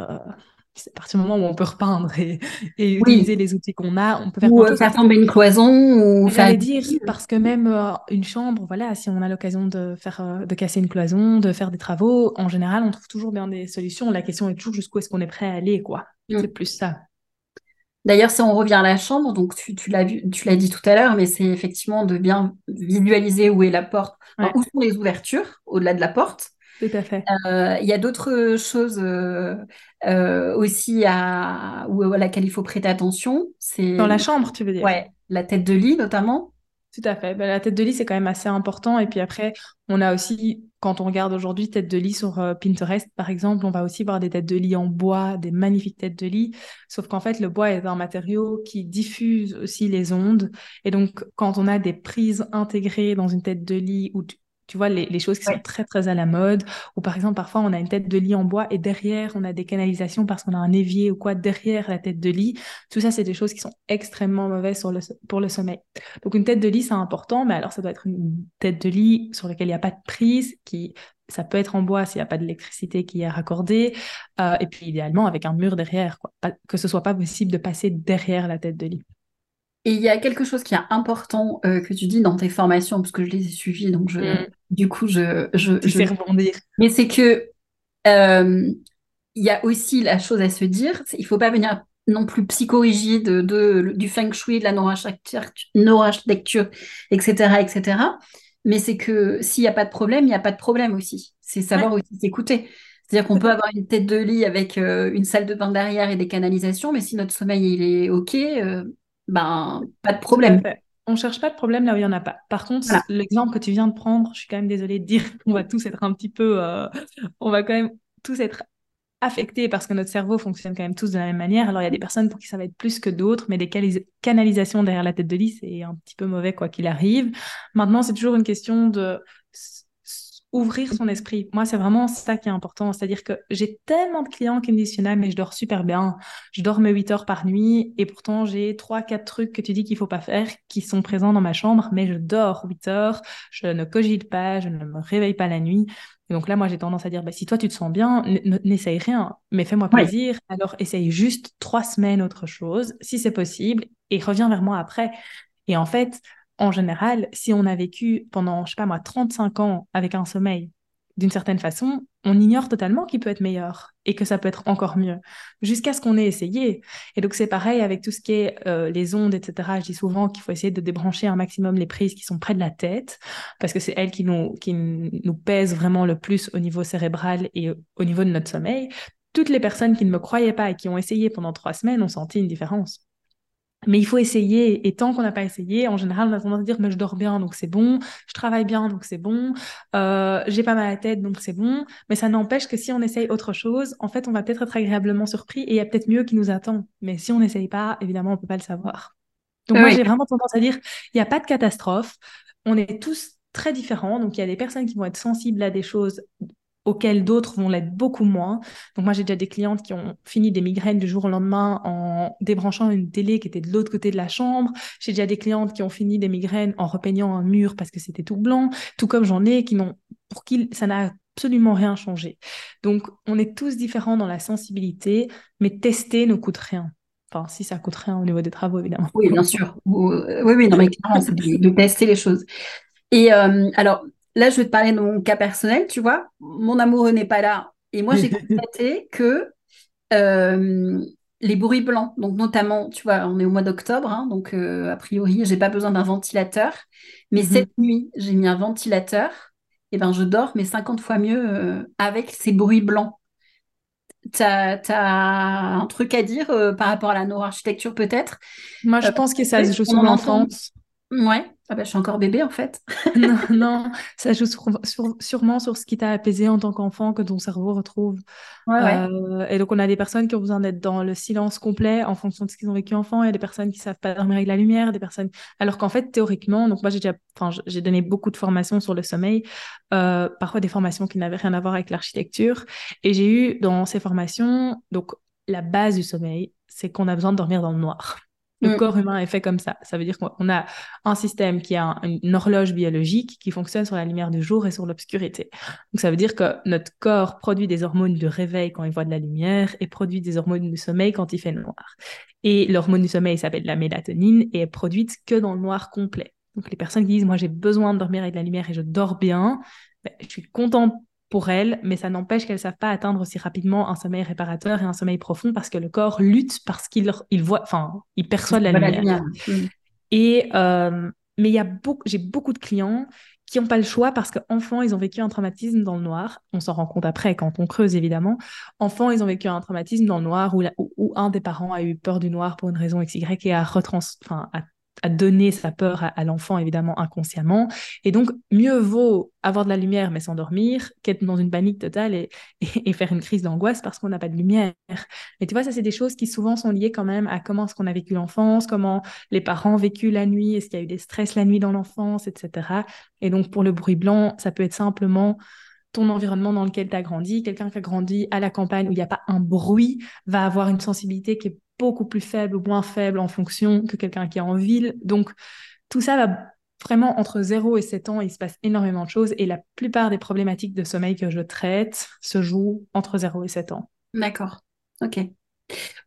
Speaker 2: à partir du moment où on peut repeindre et, utiliser les outils qu'on a, on peut
Speaker 3: faire ou faire tomber une cloison ou
Speaker 2: faire dire parce que même euh, une chambre, voilà, si on a l'occasion de faire euh, de casser une cloison, de faire des travaux, en général, on trouve toujours bien des solutions. La question est toujours jusqu'où est-ce qu'on est prêt à aller, quoi. Mm. C'est plus ça.
Speaker 3: D'ailleurs, si on revient à la chambre, donc tu, tu l'as dit tout à l'heure, mais c'est effectivement de bien visualiser où est la porte, où sont les ouvertures au-delà de la porte.
Speaker 2: Tout à fait.
Speaker 3: Euh, il y a d'autres choses euh, euh, aussi à, à laquelle il faut prêter attention.
Speaker 2: C'est dans la chambre, tu veux dire?
Speaker 3: Ouais, la tête de lit notamment.
Speaker 2: Tout à fait. Ben, la tête de lit, c'est quand même assez important. Et puis après, on a aussi, quand on regarde aujourd'hui tête de lit sur Pinterest, par exemple, on va aussi voir des têtes de lit en bois, des magnifiques têtes de lit. Sauf qu'en fait, le bois est un matériau qui diffuse aussi les ondes. Et donc, quand on a des prises intégrées dans une tête de lit ou tu vois, les, choses qui sont très, très à la mode. Ou par exemple, parfois, on a une tête de lit en bois et derrière, on a des canalisations parce qu'on a un évier ou quoi derrière la tête de lit. Tout ça, c'est des choses qui sont extrêmement mauvaises sur le, pour le sommeil. Donc, une tête de lit, c'est important, mais alors, ça doit être une tête de lit sur laquelle il n'y a pas de prise, qui ça peut être en bois s'il n'y a pas d'électricité qui est raccordée, euh, et puis idéalement avec un mur derrière, quoi. que ce soit pas possible de passer derrière la tête de lit.
Speaker 3: Et il y a quelque chose qui est important euh, que tu dis dans tes formations, parce que je les ai suivies, donc je, mm. du coup, je... je,
Speaker 2: je... rebondir.
Speaker 3: Mais c'est que euh, il y a aussi la chose à se dire, il ne faut pas venir non plus psychorigide de, du feng shui, de la neurarchitecture, etc., etc. Mais c'est que s'il n'y a pas de problème, il n'y a pas de problème aussi. C'est savoir aussi s'écouter. C'est-à-dire qu'on peut avoir une tête de lit avec euh, une salle de bain derrière et des canalisations, mais si notre sommeil il est OK, ben, pas de problème.
Speaker 2: On cherche pas de problème là où il n'y en a pas. Par contre, l'exemple que tu viens de prendre, je suis quand même désolée de dire qu'on va tous être un petit peu, euh, on va quand même tous être affectés parce que notre cerveau fonctionne quand même tous de la même manière. Alors il y a des personnes pour qui ça va être plus que d'autres, mais des canalisations derrière la tête de lit, c'est un petit peu mauvais quoi qu'il arrive. Maintenant, c'est toujours une question de ouvrir son esprit. Moi, c'est vraiment ça qui est important. C'est-à-dire que j'ai tellement de clients qui me disent, mais je dors super bien. Je dors mes 8 heures par nuit et pourtant j'ai trois, quatre trucs que tu dis qu'il faut pas faire qui sont présents dans ma chambre, mais je dors 8 heures, je ne cogite pas, je ne me réveille pas la nuit. Et donc là, moi, j'ai tendance à dire, bah, si toi, tu te sens bien, n'essaye rien, mais fais-moi plaisir. Alors, essaye juste trois semaines autre chose, si c'est possible, et reviens vers moi après. Et en fait, en général, si on a vécu pendant, je sais pas moi, 35 ans avec un sommeil d'une certaine façon, on ignore totalement qu'il peut être meilleur et que ça peut être encore mieux, jusqu'à ce qu'on ait essayé. Et donc c'est pareil avec tout ce qui est euh, les ondes, etc. Je dis souvent qu'il faut essayer de débrancher un maximum les prises qui sont près de la tête, parce que c'est elles qui nous, qui nous pèsent vraiment le plus au niveau cérébral et au niveau de notre sommeil. Toutes les personnes qui ne me croyaient pas et qui ont essayé pendant trois semaines ont senti une différence. Mais il faut essayer. Et tant qu'on n'a pas essayé, en général, on a tendance à dire, mais je dors bien, donc c'est bon. Je travaille bien, donc c'est bon. Euh, j'ai pas mal à la tête, donc c'est bon. Mais ça n'empêche que si on essaye autre chose, en fait, on va peut-être être agréablement surpris et il y a peut-être mieux qui nous attend. Mais si on n'essaye pas, évidemment, on peut pas le savoir. Donc moi, j'ai vraiment tendance à dire, il n'y a pas de catastrophe. On est tous très différents. Donc il y a des personnes qui vont être sensibles à des choses auxquels d'autres vont l'être beaucoup moins. Donc moi, j'ai déjà des clientes qui ont fini des migraines du jour au lendemain en débranchant une télé qui était de l'autre côté de la chambre. J'ai déjà des clientes qui ont fini des migraines en repeignant un mur parce que c'était tout blanc, tout comme j'en ai qui n'ont pour qui ça n'a absolument rien changé. Donc on est tous différents dans la sensibilité, mais tester ne coûte rien. Enfin, si ça coûte rien au niveau des travaux, évidemment.
Speaker 3: Oui, bien sûr. Oui, oui, non, mais clairement, c'est de, tester les choses. Et euh, alors, là, je vais te parler de mon cas personnel, tu vois. Mon amoureux n'est pas là. Et moi, j'ai constaté que euh, les bruits blancs, donc notamment, tu vois, on est au mois d'octobre, hein, donc euh, a priori, j'ai pas besoin d'un ventilateur. Mais mhm. cette nuit, j'ai mis un ventilateur. Et ben, je dors, mais 50 fois mieux euh, avec ces bruits blancs. Tu as, un truc à dire par rapport à la neuroarchitecture, peut-être?
Speaker 2: Moi, je pense que ça se joue sur l'enfance.
Speaker 3: Ouais. Ah bah, je suis encore bébé en fait.
Speaker 2: non, non, ça joue sûrement sur ce qui t'a apaisé en tant qu'enfant, que ton cerveau retrouve. Euh, et donc, on a des personnes qui ont besoin d'être dans le silence complet en fonction de ce qu'ils ont vécu enfant. Il y a des personnes qui savent pas dormir avec la lumière, des personnes. Alors qu'en fait, théoriquement, donc moi, j'ai déjà, enfin, j'ai donné beaucoup de formations sur le sommeil, euh, parfois des formations qui n'avaient rien à voir avec l'architecture. Et j'ai eu dans ces formations, donc, la base du sommeil, c'est qu'on a besoin de dormir dans le noir. Le
Speaker 3: Mm.
Speaker 2: corps humain est fait comme ça. Ça veut dire qu'on a un système qui a un- une horloge biologique qui fonctionne sur la lumière du jour et sur l'obscurité. Donc ça veut dire que notre corps produit des hormones de réveil quand il voit de la lumière et produit des hormones du sommeil quand il fait noir. Et l'hormone du sommeil s'appelle la mélatonine et est produite que dans le noir complet. Donc les personnes qui disent moi j'ai besoin de dormir avec la lumière et je dors bien, ben, je suis contente pour elles, mais ça n'empêche qu'elles ne savent pas atteindre aussi rapidement un sommeil réparateur et un sommeil profond parce que le corps lutte parce qu'il il voit, enfin, il perçoit de la lumière.
Speaker 3: lumière. Mm.
Speaker 2: Et euh, mais il y a beaucoup, j'ai beaucoup de clients qui n'ont pas le choix parce qu'enfants, ils ont vécu un traumatisme dans le noir. On s'en rend compte après quand on creuse, évidemment. Enfants, ils ont vécu un traumatisme dans le noir où, la- où- où un des parents a eu peur du noir pour une raison XY et a, retrans, enfin, a, a donné sa peur à, à l'enfant, évidemment, inconsciemment. Et donc, mieux vaut avoir de la lumière mais s'endormir qu'être dans une panique totale et, et, et faire une crise d'angoisse parce qu'on n'a pas de lumière. Mais tu vois, ça, c'est des choses qui souvent sont liées quand même à comment est-ce qu'on a vécu l'enfance, comment les parents ont vécu la nuit, est-ce qu'il y a eu des stress la nuit dans l'enfance, etc. Et donc, pour le bruit blanc, ça peut être simplement ton environnement dans lequel tu as grandi. Quelqu'un qui a grandi à la campagne où il n'y a pas un bruit va avoir une sensibilité qui est beaucoup plus faible ou moins faible en fonction que quelqu'un qui est en ville. Donc, tout ça va vraiment entre 0 et 7 ans, il se passe énormément de choses et la plupart des problématiques de sommeil que je traite se jouent entre 0 et 7 ans.
Speaker 3: D'accord. Ok.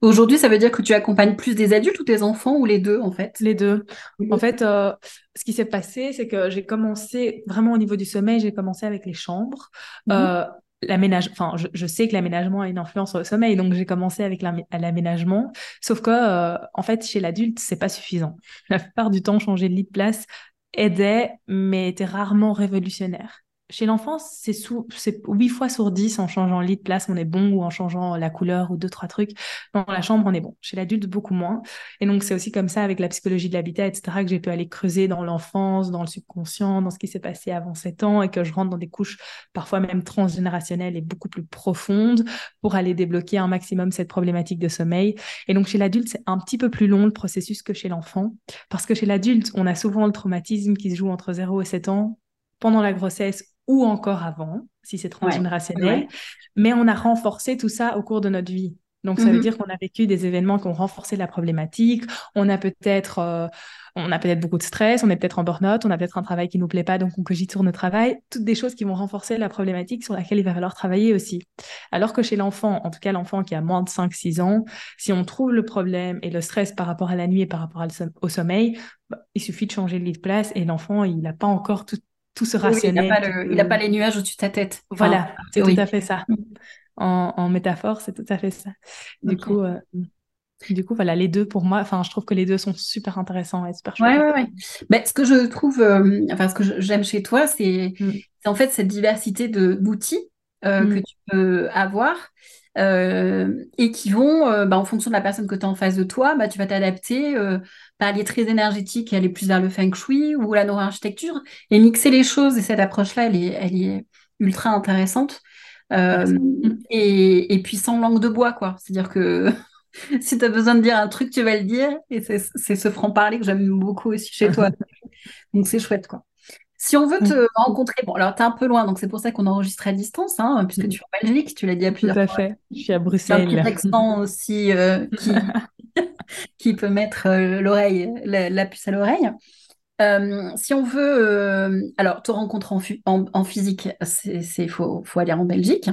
Speaker 3: Aujourd'hui, ça veut dire que tu accompagnes plus des adultes ou des enfants ou les deux en fait?
Speaker 2: Les deux. En fait, euh, ce qui s'est passé, c'est que j'ai commencé vraiment au niveau du sommeil, j'ai commencé avec les chambres.
Speaker 3: Mhm.
Speaker 2: Euh, l'aménage, enfin, je, je sais que l'aménagement a une influence sur le sommeil, donc j'ai commencé avec l'am- l'aménagement. Sauf que, euh, en fait, chez l'adulte, c'est pas suffisant. La plupart du temps, changer de lit de place aidait, mais était rarement révolutionnaire. Chez l'enfant, c'est sous, c'est 8 fois sur 10 en changeant lit de place, on est bon, ou en changeant la couleur ou deux, trois trucs. Dans la chambre, on est bon. Chez l'adulte, beaucoup moins. Et donc, c'est aussi comme ça, avec la psychologie de l'habitat, etc., que j'ai pu aller creuser dans l'enfance, dans le subconscient, dans ce qui s'est passé avant 7 ans, et que je rentre dans des couches parfois même transgénérationnelles et beaucoup plus profondes pour aller débloquer un maximum cette problématique de sommeil. Et donc, chez l'adulte, c'est un petit peu plus long le processus que chez l'enfant, parce que chez l'adulte, on a souvent le traumatisme qui se joue entre 0 et 7 ans, pendant la grossesse ou encore avant, si c'est transgénérationnel,
Speaker 3: ouais.
Speaker 2: mais on a renforcé tout ça au cours de notre vie. Donc, ça veut
Speaker 3: Mhm.
Speaker 2: dire qu'on a vécu des événements qui ont renforcé la problématique. On a peut-être euh, on a peut-être beaucoup de stress, on est peut-être en burn-out, on a peut-être un travail qui nous plaît pas, donc on cogite sur notre travail. Toutes des choses qui vont renforcer la problématique sur laquelle il va falloir travailler aussi. Alors que chez l'enfant, en tout cas l'enfant qui a moins de 5-6 ans, si on trouve le problème et le stress par rapport à la nuit et par rapport à le au sommeil, bah, il suffit de changer de lit de place et l'enfant, il n'a pas encore tout, tout ce
Speaker 3: Oui, il
Speaker 2: rationnel.
Speaker 3: n'a pas, le- pas les nuages au-dessus de ta tête.
Speaker 2: Voilà, c'est tout à fait ça. En, en métaphore, c'est tout à fait ça. Du
Speaker 3: Ok.
Speaker 2: coup, euh, du coup, voilà, les deux pour moi, enfin, je trouve que les deux sont super intéressants et super chouettes.
Speaker 3: Ouais, ouais, ouais. Ce que je trouve, euh, enfin, ce que j'aime chez toi, c'est
Speaker 2: Mm.
Speaker 3: en fait cette diversité d'outils euh,
Speaker 2: Mm.
Speaker 3: que tu peux avoir euh, et qui vont, euh, bah, en fonction de la personne que tu as en face de toi, bah, tu vas t'adapter, euh, pas aller très énergétique et aller plus vers le feng shui ou la neuroarchitecture et mixer les choses. Et cette approche-là, elle est, elle est ultra intéressante. Euh.
Speaker 2: Mm.
Speaker 3: et, et puis sans langue de bois, quoi. C'est-à-dire que si tu as besoin de dire un truc, tu vas le dire. Et c'est ce franc-parler que j'aime beaucoup aussi chez toi. Donc c'est chouette, quoi. Si on veut te
Speaker 2: Mm.
Speaker 3: rencontrer, bon, alors tu es un peu loin, donc c'est pour ça qu'on enregistre à distance, hein, puisque tu es en Belgique, tu l'as dit à
Speaker 2: Tout
Speaker 3: plusieurs
Speaker 2: à
Speaker 3: fois.
Speaker 2: fait. Je suis à
Speaker 3: Tu as un petit
Speaker 2: Bruxelles.
Speaker 3: accent aussi euh, qui, qui peut mettre euh, l'oreille, la, la puce à l'oreille. Euh, si on veut, euh, alors te rencontrer en, fu- en, en physique, c'est, faut, faut aller en Belgique.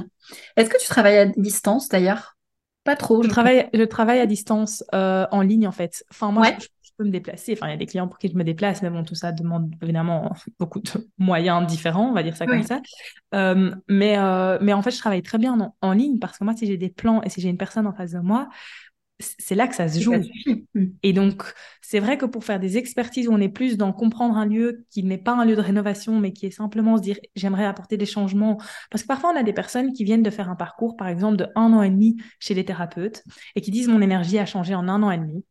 Speaker 3: Est-ce que tu travailles à distance d'ailleurs? Pas trop,
Speaker 2: Je
Speaker 3: je
Speaker 2: travaille, je travaille à distance euh, en ligne en fait. Enfin, moi,
Speaker 3: Ouais.
Speaker 2: je, je peux me déplacer. Enfin, il y a des clients pour qui je me déplace, mais bon, tout ça demande évidemment beaucoup de moyens différents, on va dire ça comme ça. Mais, mais en fait, je travaille très bien en, en ligne parce que moi, si j'ai des plans et si j'ai une personne en face de moi, c'est là que ça se joue.
Speaker 3: suffit. Mm.
Speaker 2: Et donc, c'est vrai que pour faire des expertises où on est plus dans comprendre un lieu qui n'est pas un lieu de rénovation, mais qui est simplement se dire, j'aimerais apporter des changements. Parce que parfois, on a des personnes qui viennent de faire un parcours, par exemple, de un an et demi chez les thérapeutes et qui disent, mon énergie a changé en un an et demi.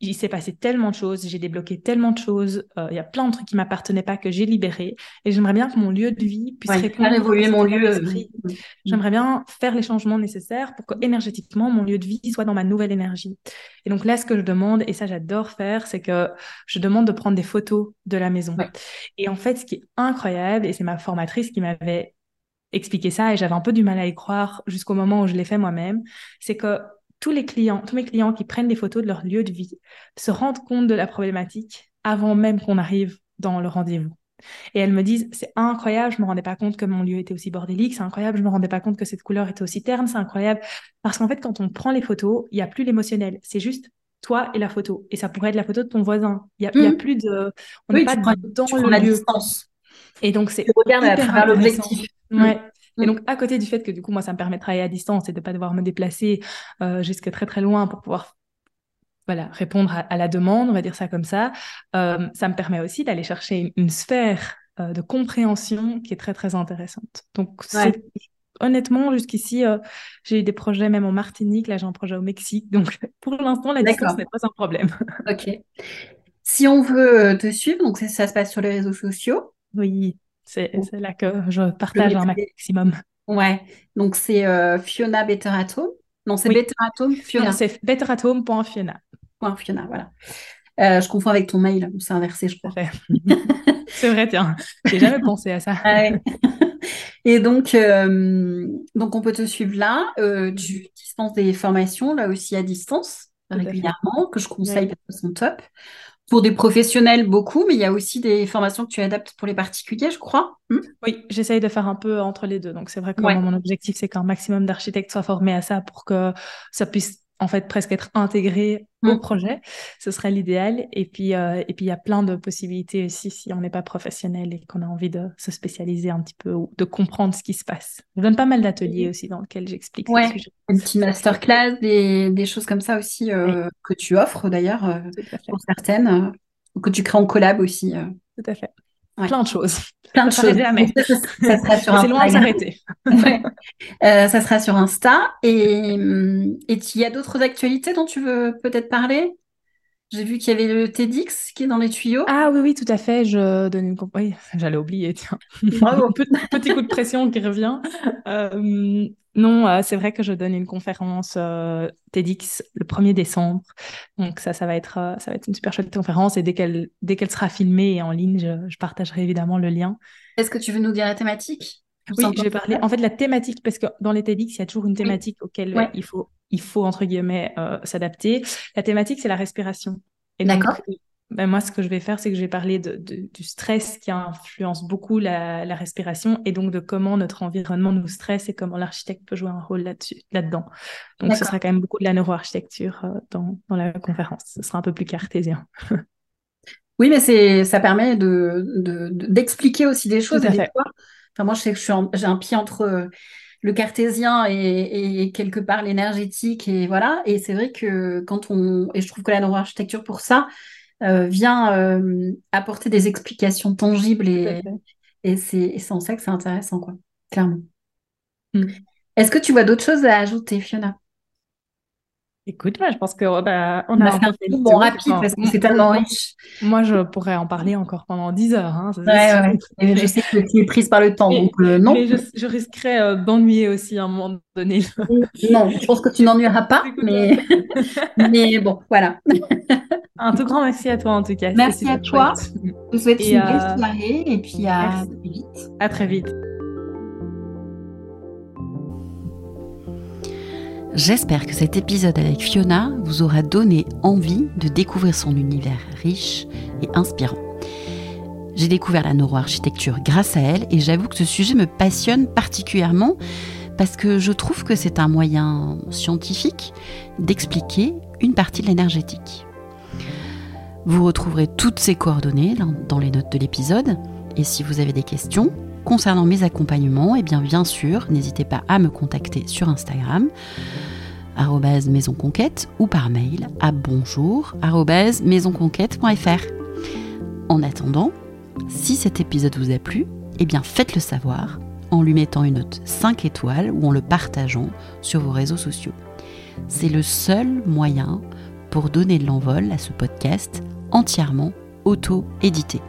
Speaker 2: Il s'est passé tellement de choses, j'ai débloqué tellement de choses, euh, il y a plein de trucs qui m'appartenaient pas que j'ai libérés. Et j'aimerais bien que mon lieu de vie puisse
Speaker 3: Ouais,
Speaker 2: répondre
Speaker 3: faire évoluer
Speaker 2: à
Speaker 3: mon lieu. Mm.
Speaker 2: J'aimerais bien faire les changements nécessaires pour que énergétiquement mon lieu de vie soit dans ma nouvelle énergie. Et donc là, ce que je demande, et ça j'adore faire, c'est que je demande de prendre des photos de la maison.
Speaker 3: Ouais.
Speaker 2: Et en fait, ce qui est incroyable, et c'est ma formatrice qui m'avait expliqué ça, et j'avais un peu du mal à y croire jusqu'au moment où je l'ai fait moi-même, c'est que tous les clients, tous mes clients qui prennent des photos de leur lieu de vie se rendent compte de la problématique avant même qu'on arrive dans le rendez-vous. Et elles me disent, c'est incroyable, je me rendais pas compte que mon lieu était aussi bordélique, c'est incroyable, je me rendais pas compte que cette couleur était aussi terne, c'est incroyable. Parce qu'en fait, quand on prend les photos, il y a plus l'émotionnel, c'est juste toi et la photo. Et ça pourrait être la photo de ton voisin. Il y a, mmh. plus de,
Speaker 3: on n'est pas dans le lieu. Distance.
Speaker 2: Et donc c'est
Speaker 3: hyper à travers l'objectif.
Speaker 2: Ouais. Et donc, à côté du fait que du coup, moi, ça me permet de travailler à distance et de ne pas devoir me déplacer euh, jusque très très loin pour pouvoir voilà, répondre à, la demande, on va dire ça comme ça, euh, ça me permet aussi d'aller chercher une, sphère euh, de compréhension qui est très très intéressante. Donc, honnêtement, jusqu'ici, euh, j'ai eu des projets même en Martinique, là j'ai un projet au Mexique, donc pour l'instant, la distance n'est pas un problème.
Speaker 3: ok. Si on veut te suivre, donc ça se passe sur les réseaux sociaux.
Speaker 2: Oui. C'est là que je partage un maximum.
Speaker 3: Ouais, donc c'est euh, Fiona Betteratom. Non, c'est oui. Fiona.
Speaker 2: C'est betteratom.fiona.
Speaker 3: Fiona, voilà. Euh, je confonds avec ton mail, c'est inversé, je crois.
Speaker 2: c'est vrai, tiens, j'ai jamais pensé à ça.
Speaker 3: Et donc, euh, donc, on peut te suivre là. tu dispenses des formations, là aussi à distance, régulièrement, que je conseille parce que sont top pour des professionnels beaucoup, mais il y a aussi des formations que tu adaptes pour les particuliers, je crois.
Speaker 2: Hmm oui, j'essaye de faire un peu entre les deux. Donc c'est vrai que mon objectif, c'est qu'un maximum d'architectes soient formés à ça pour que ça puisse en fait presque être intégré au mm. projet. Ce serait l'idéal. Et puis, euh, et puis il y a plein de possibilités aussi si on n'est pas professionnel et qu'on a envie de se spécialiser un petit peu ou de comprendre ce qui se passe. Je donne pas mal d'ateliers aussi dans lesquels j'explique.
Speaker 3: Ouais, un petit masterclass, des, des choses comme ça aussi euh, que tu offres d'ailleurs euh, pour certaines, que tu crées en collab aussi.
Speaker 2: Tout à fait. Plein de choses.
Speaker 3: Plein de choses.
Speaker 2: Jamais. Ça, sera sur C'est loin de s'arrêter.
Speaker 3: Euh, ça sera sur Insta. Et il y a d'autres actualités dont tu veux peut-être parler? J'ai vu qu'il y avait le TEDx qui est dans les tuyaux.
Speaker 2: Ah oui, oui, tout à fait. Je donne une... Oui, j'allais oublier, tiens. Bravo. petit, coup de pression qui revient. Euh, non, euh, c'est vrai que je donne une conférence euh, TEDx le 1er décembre. Donc ça, ça va être, ça va être une super chouette conférence. Et dès qu'elle, dès qu'elle sera filmée et en ligne, je, je partagerai évidemment le lien.
Speaker 3: Est-ce que tu veux nous dire la thématique?
Speaker 2: Oui, je vais parler. En fait, la thématique, parce que dans les TEDx, il y a toujours une thématique auquel il faut il faut, entre guillemets, euh, s'adapter. La thématique, c'est la respiration.
Speaker 3: D'accord.
Speaker 2: Ben moi, ce que je vais faire, c'est que je vais parler de, du stress qui influence beaucoup la, la, respiration et donc de comment notre environnement nous stresse et comment l'architecte peut jouer un rôle là-dessus, là-dedans. Donc, ce sera quand même beaucoup de la neuroarchitecture euh, dans, dans la conférence. Ce sera un peu plus cartésien.
Speaker 3: oui, mais c'est, ça permet de, d'expliquer aussi des choses. Des fois, enfin, moi, je sais que j'ai un pied entre le cartésien et, quelque part l'énergétique et voilà. Et c'est vrai que quand on et je trouve que la neuroarchitecture pour ça euh, vient euh, apporter des explications tangibles et, et c'est en ça que c'est intéressant quoi, clairement. Mm. Est-ce que tu vois d'autres choses à ajouter, Fiona?
Speaker 2: Écoute, moi, je pense qu'on
Speaker 3: a, on a, fait un bon rapide parce que c'est tellement riche.
Speaker 2: Moi, je pourrais en parler encore pendant 10 heures. Hein,
Speaker 3: ouais, ouais. je sais que tu es prise par le temps, donc euh, non.
Speaker 2: Mais je, risquerais euh, d'ennuyer aussi à un moment donné.
Speaker 3: non, je pense que tu n'ennuieras pas, mais... mais bon, voilà.
Speaker 2: un tout grand merci à toi en tout cas.
Speaker 3: Merci à toi. Je vous souhaite une belle euh, soirée et puis à très vite.
Speaker 2: À très vite.
Speaker 1: J'espère que cet épisode avec Fiona vous aura donné envie de découvrir son univers riche et inspirant. J'ai découvert la neuroarchitecture grâce à elle et j'avoue que ce sujet me passionne particulièrement parce que je trouve que c'est un moyen scientifique d'expliquer une partie de l'énergétique. Vous retrouverez toutes ces coordonnées dans les notes de l'épisode et si vous avez des questions, Concernant mes accompagnements, et eh bien, bien sûr, n'hésitez pas à me contacter sur Instagram maisonconquête ou par mail à bonjour maisonconquête.fr. En attendant, si cet épisode vous a plu, eh bien faites-le savoir en lui mettant une note 5 étoiles ou en le partageant sur vos réseaux sociaux. C'est le seul moyen pour donner de l'envol à ce podcast entièrement auto-édité.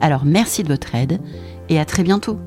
Speaker 1: Alors merci de votre aide et à très bientôt